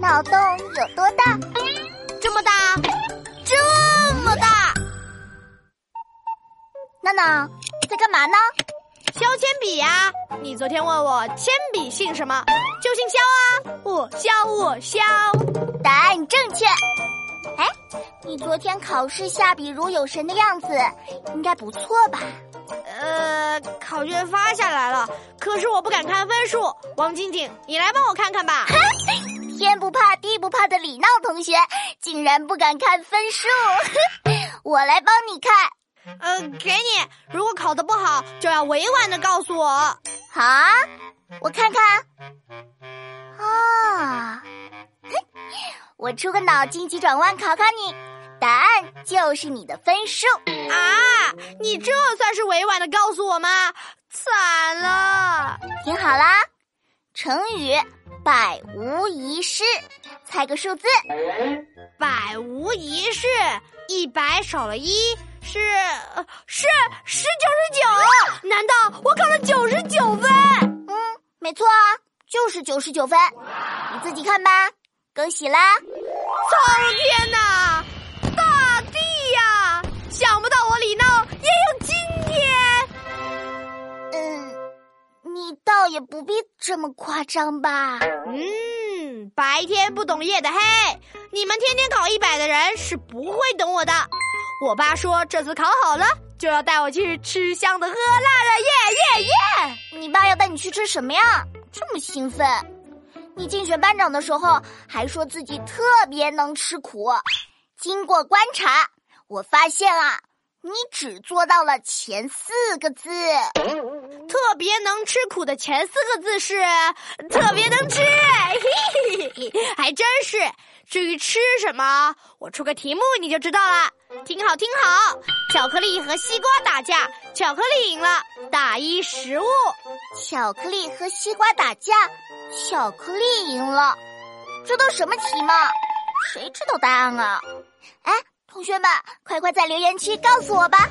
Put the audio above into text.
脑洞有多大？这么大，这么大。娜娜在干嘛呢？削铅笔呀！你昨天问我铅笔姓什么，就姓削啊！我削我削。答案正确。哎，你昨天考试下笔如有神的样子，应该不错吧？呃，考卷发下来了，可是我不敢看分数。王晶晶，你来帮我看看吧。天不怕地不怕的李闹同学，竟然不敢看分数，我来帮你看。呃，给你。如果考得不好，就要委婉的告诉我。好啊，我看看。啊，我出个脑筋急转弯考考你，答案就是你的分数啊！你这算是委婉的告诉我吗？惨了！听好啦，成语“百无一失”，猜个数字。百无一失，一百少了一。是是是九十九？难道我考了九十九分？嗯，没错啊，就是九十九分。你自己看吧，恭喜啦！苍天呐，倒也不必这么夸张吧。嗯，白天不懂夜的黑，你们天天考一百的人是不会懂我的。我爸说这次考好了就要带我去吃香的喝辣的，耶耶耶！你爸要带你去吃什么呀？这么兴奋？你竞选班长的时候还说自己特别能吃苦，经过观察，我发现啊，你只做到了前四个字。特别能吃苦的前四个字是特别能吃，嘿嘿嘿，还真是。至于吃什么，我出个题目你就知道了。听好听好，巧克力和西瓜打架，巧克力赢了，打一食物。巧克力和西瓜打架，巧克力赢了，这都什么题嘛？谁知道答案啊？哎，同学们，快快在留言区告诉我吧。